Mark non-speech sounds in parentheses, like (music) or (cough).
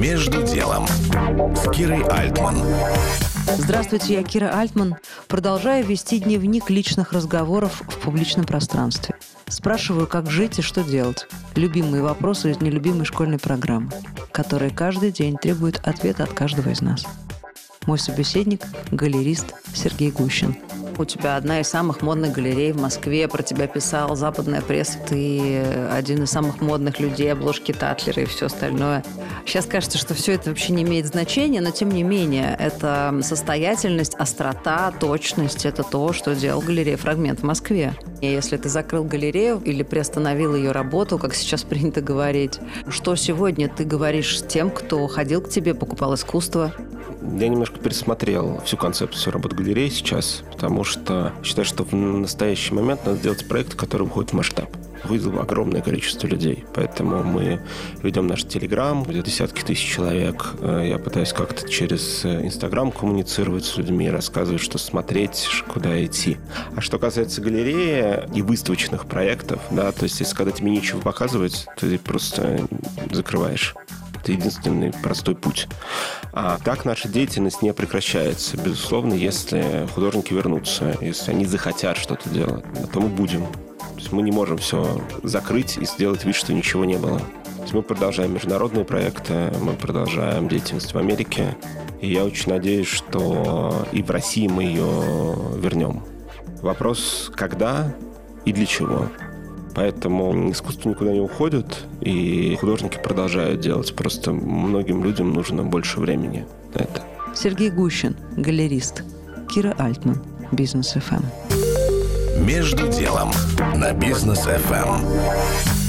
Между делом с Кирой Альтман. Здравствуйте, я Кира Альтман. Продолжаю вести дневник личных разговоров в публичном пространстве. Спрашиваю, как жить и что делать. Любимые вопросы из нелюбимой школьной программы, которые каждый день требуют ответа от каждого из нас. Мой собеседник – галерист Сергей Гущин – у тебя одна из самых модных галерей в Москве, про тебя писал западная пресса, ты один из самых модных людей, обложки Татлера и все остальное. Сейчас кажется, что все это вообще не имеет значения, но тем не менее, это состоятельность, острота, точность – это то, что делал галерея «Фрагмент» в Москве. И если ты закрыл галерею или приостановил ее работу, как сейчас (laughs) принято говорить, что сегодня ты говоришь тем, кто ходил к тебе, покупал искусство? Я немножко пересмотрел всю концепцию работы галереи сейчас, потому что считаю, что в настоящий момент надо делать проект, который выходит в масштаб вызвало огромное количество людей. Поэтому мы ведем наш Телеграм, где десятки тысяч человек. Э, я пытаюсь как-то через э, Инстаграм коммуницировать с людьми, рассказывать, что смотреть, куда идти. А что касается галереи и выставочных проектов, да, то есть если когда тебе нечего показывать, ты просто закрываешь. Это единственный простой путь. А так наша деятельность не прекращается. Безусловно, если художники вернутся, если они захотят что-то делать, то мы будем. То есть мы не можем все закрыть и сделать вид, что ничего не было. То есть мы продолжаем международные проекты, мы продолжаем деятельность в Америке. И я очень надеюсь, что и в России мы ее вернем. Вопрос, когда и для чего. Поэтому искусство никуда не уходит, и художники продолжают делать. Просто многим людям нужно больше времени на это. Сергей Гущин, галерист. Кира Альтман, Бизнес ФМ. Между делом на Бизнес ФМ.